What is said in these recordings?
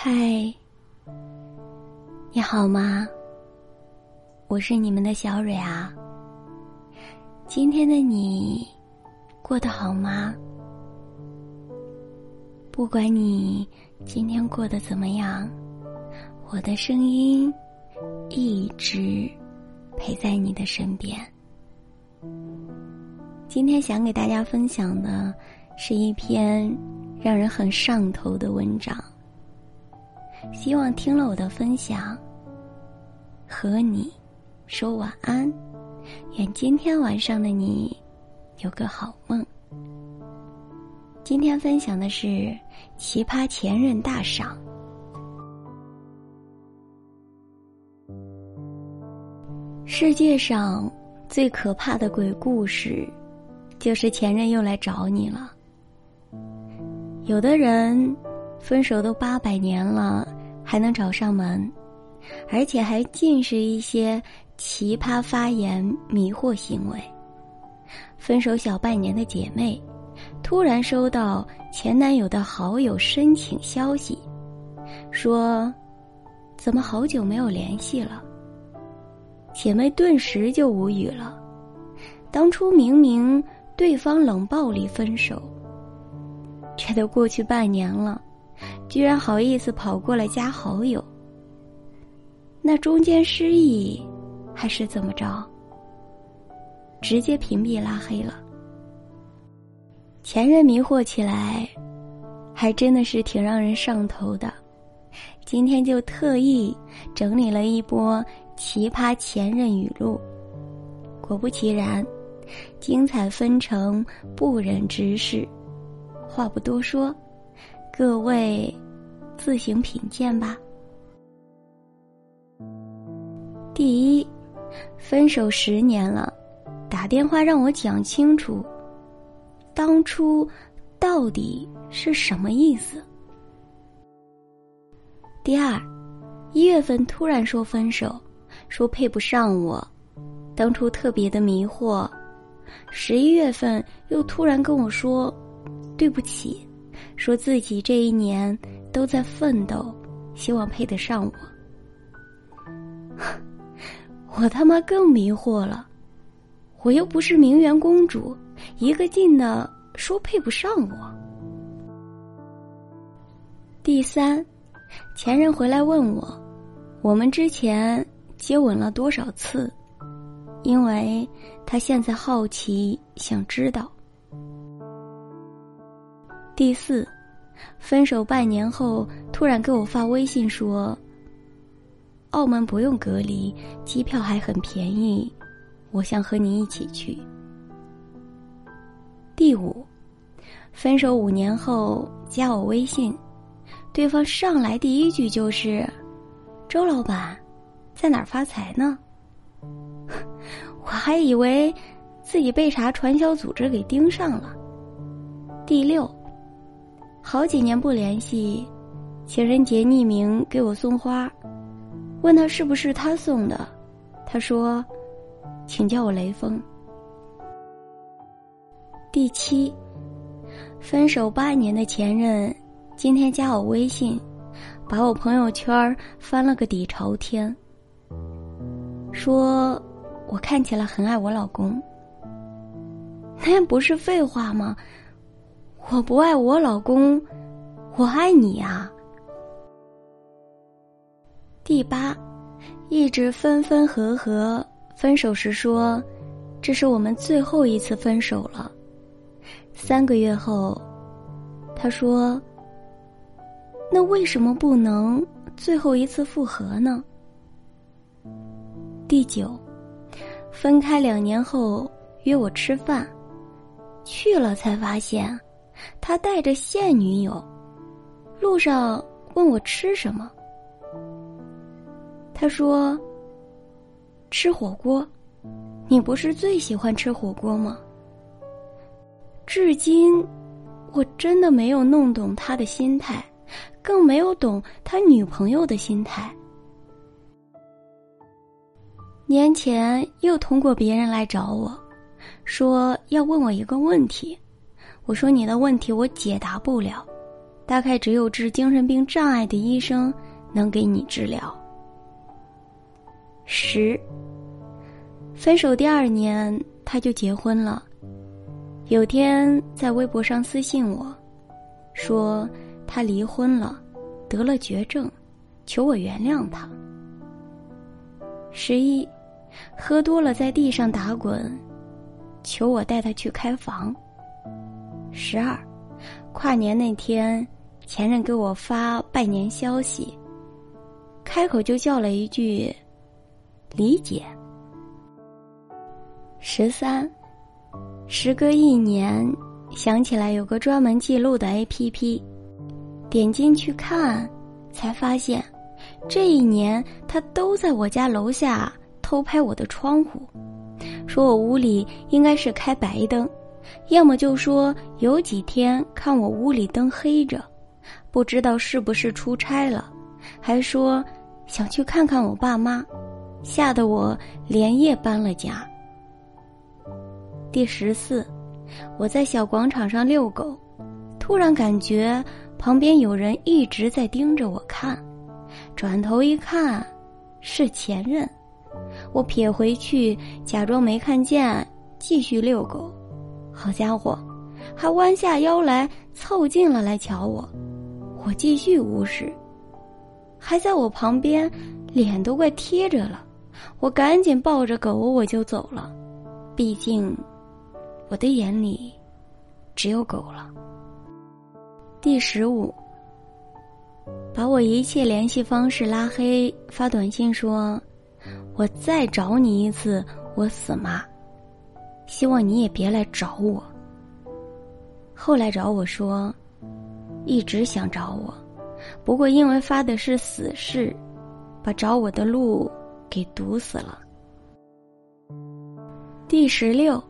嗨，你好吗？我是你们的小蕊啊。今天的你过得好吗？不管你今天过得怎么样，我的声音一直陪在你的身边。今天想给大家分享的是一篇让人很上头的文章。希望听了我的分享，和你说晚安。愿今天晚上的你有个好梦。今天分享的是奇葩前任大赏。世界上最可怕的鬼故事，就是前任又来找你了。有的人。分手都八百年了，还能找上门，而且还尽是一些奇葩发言、迷惑行为。分手小半年的姐妹，突然收到前男友的好友申请消息，说：“怎么好久没有联系了？”姐妹顿时就无语了。当初明明对方冷暴力分手，却都过去半年了。居然好意思跑过来加好友，那中间失忆，还是怎么着？直接屏蔽拉黑了。前任迷惑起来，还真的是挺让人上头的。今天就特意整理了一波奇葩前任语录，果不其然，精彩纷呈，不忍直视。话不多说。各位，自行品鉴吧。第一，分手十年了，打电话让我讲清楚，当初到底是什么意思？第二，一月份突然说分手，说配不上我，当初特别的迷惑，十一月份又突然跟我说对不起。说自己这一年都在奋斗，希望配得上我。我他妈更迷惑了，我又不是名媛公主，一个劲的说配不上我。第三，前任回来问我，我们之前接吻了多少次，因为他现在好奇，想知道。第四，分手半年后突然给我发微信说：“澳门不用隔离，机票还很便宜，我想和你一起去。”第五，分手五年后加我微信，对方上来第一句就是：“周老板，在哪儿发财呢？” 我还以为自己被啥传销组织给盯上了。第六。好几年不联系，情人节匿名给我送花，问他是不是他送的，他说：“请叫我雷锋。”第七，分手八年的前任，今天加我微信，把我朋友圈翻了个底朝天，说我看起来很爱我老公，那不是废话吗？我不爱我老公，我爱你呀。第八，一直分分合合，分手时说，这是我们最后一次分手了。三个月后，他说，那为什么不能最后一次复合呢？第九，分开两年后约我吃饭，去了才发现。他带着现女友，路上问我吃什么。他说：“吃火锅，你不是最喜欢吃火锅吗？”至今，我真的没有弄懂他的心态，更没有懂他女朋友的心态。年前又通过别人来找我，说要问我一个问题。我说你的问题我解答不了，大概只有治精神病障碍的医生能给你治疗。十，分手第二年他就结婚了。有天在微博上私信我，说他离婚了，得了绝症，求我原谅他。十一，喝多了在地上打滚，求我带他去开房。十二，跨年那天，前任给我发拜年消息，开口就叫了一句“理解”。十三。时隔一年，想起来有个专门记录的 APP，点进去看，才发现，这一年他都在我家楼下偷拍我的窗户，说我屋里应该是开白灯，要么就说有几天看我屋里灯黑着，不知道是不是出差了，还说想去看看我爸妈，吓得我连夜搬了家。第十四，我在小广场上遛狗，突然感觉旁边有人一直在盯着我看，转头一看，是前任。我撇回去，假装没看见，继续遛狗。好家伙，还弯下腰来凑近了来瞧我。我继续无视，还在我旁边，脸都快贴着了。我赶紧抱着狗我就走了，毕竟。我的眼里，只有狗了。第十五，把我一切联系方式拉黑，发短信说：“我再找你一次，我死妈。希望你也别来找我。”后来找我说，一直想找我，不过因为发的是死事，把找我的路给堵死了。第十六。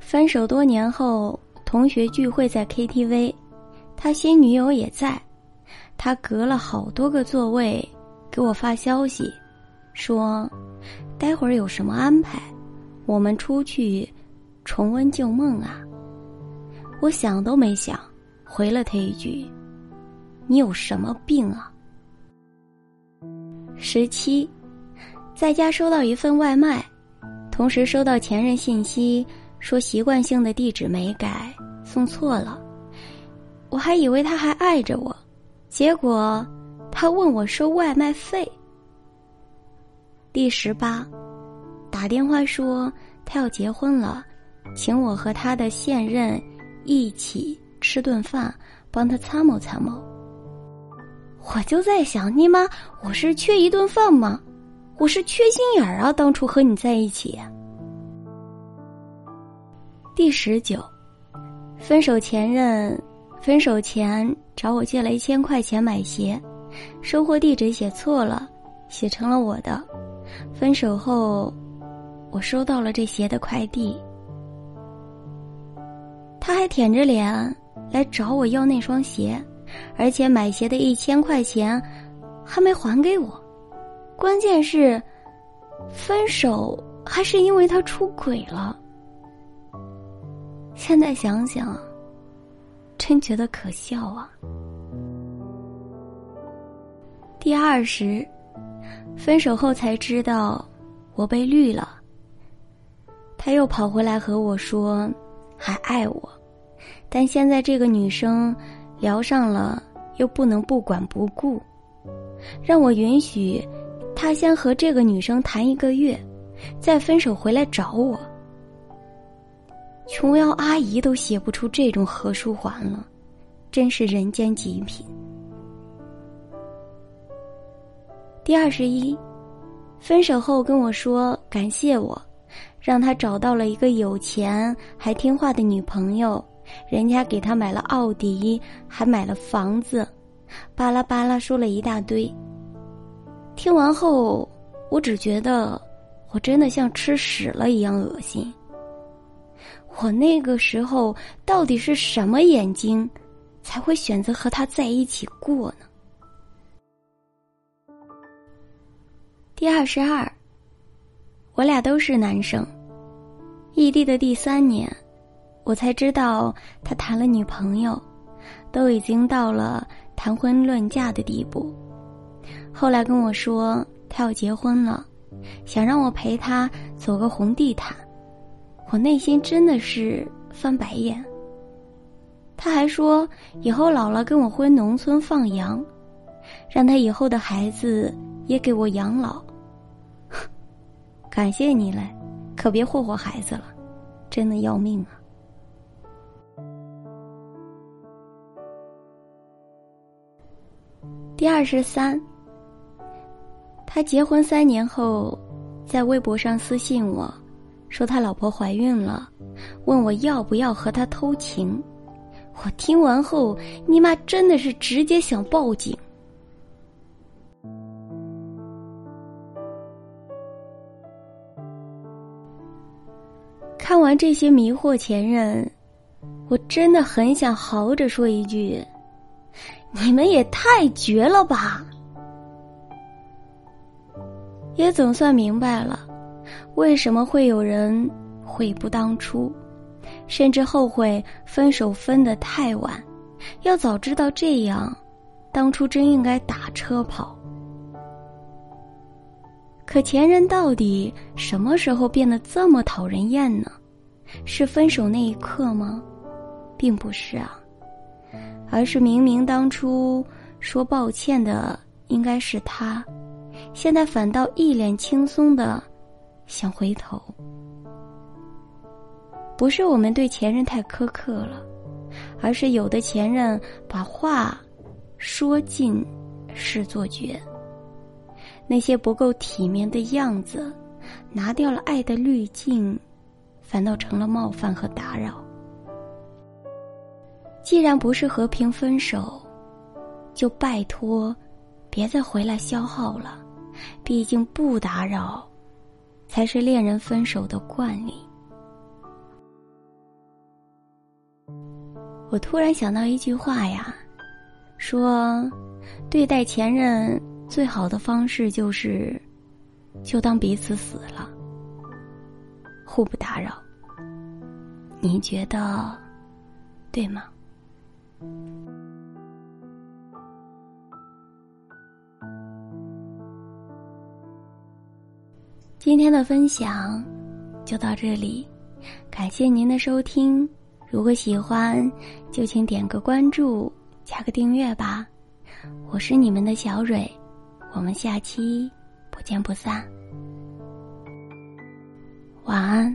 分手多年后，同学聚会在 KTV，他新女友也在，他隔了好多个座位给我发消息，说：“待会儿有什么安排？我们出去重温旧梦啊。”我想都没想，回了他一句：“你有什么病啊？”十七，在家收到一份外卖，同时收到前任信息。说习惯性的地址没改，送错了。我还以为他还爱着我，结果他问我收外卖费。第十八，打电话说他要结婚了，请我和他的现任一起吃顿饭，帮他参谋参谋。我就在想，你妈，我是缺一顿饭吗？我是缺心眼儿啊！当初和你在一起。第十九，分手前任，分手前找我借了一千块钱买鞋，收货地址写错了，写成了我的。分手后，我收到了这鞋的快递，他还舔着脸来找我要那双鞋，而且买鞋的一千块钱还没还给我。关键是，分手还是因为他出轨了。现在想想，真觉得可笑啊！第二十，分手后才知道我被绿了。他又跑回来和我说还爱我，但现在这个女生聊上了，又不能不管不顾，让我允许他先和这个女生谈一个月，再分手回来找我。琼瑶阿姨都写不出这种何书桓了，真是人间极品。第二十一，分手后跟我说感谢我，让他找到了一个有钱还听话的女朋友，人家给他买了奥迪，还买了房子，巴拉巴拉说了一大堆。听完后，我只觉得我真的像吃屎了一样恶心。我那个时候到底是什么眼睛，才会选择和他在一起过呢？第二十二，我俩都是男生，异地的第三年，我才知道他谈了女朋友，都已经到了谈婚论嫁的地步。后来跟我说他要结婚了，想让我陪他走个红地毯，我内心真的是翻白眼。他还说以后老了跟我回农村放羊，让他以后的孩子也给我养老。感谢你嘞，可别霍霍孩子了，真的要命啊！第二十三，他结婚三年后，在微博上私信我，说他老婆怀孕了，问我要不要和他偷情。我听完后，尼玛真的是直接想报警。看完这些迷惑前任，我真的很想嚎着说一句：“你们也太绝了吧！”也总算明白了，为什么会有人悔不当初。甚至后悔分手分得太晚，要早知道这样，当初真应该打车跑。可前任到底什么时候变得这么讨人厌呢？是分手那一刻吗？并不是啊，而是明明当初说抱歉的应该是他，现在反倒一脸轻松的想回头。不是我们对前任太苛刻了，而是有的前任把话说尽是做绝。那些不够体面的样子，拿掉了爱的滤镜，反倒成了冒犯和打扰。既然不是和平分手，就拜托别再回来消耗了。毕竟不打扰，才是恋人分手的惯例。我突然想到一句话呀，说，对待前任最好的方式就是，就当彼此死了，互不打扰。你觉得，对吗？今天的分享就到这里，感谢您的收听。如果喜欢，就请点个关注，加个订阅吧。我是你们的小蕊，我们下期不见不散。晚安。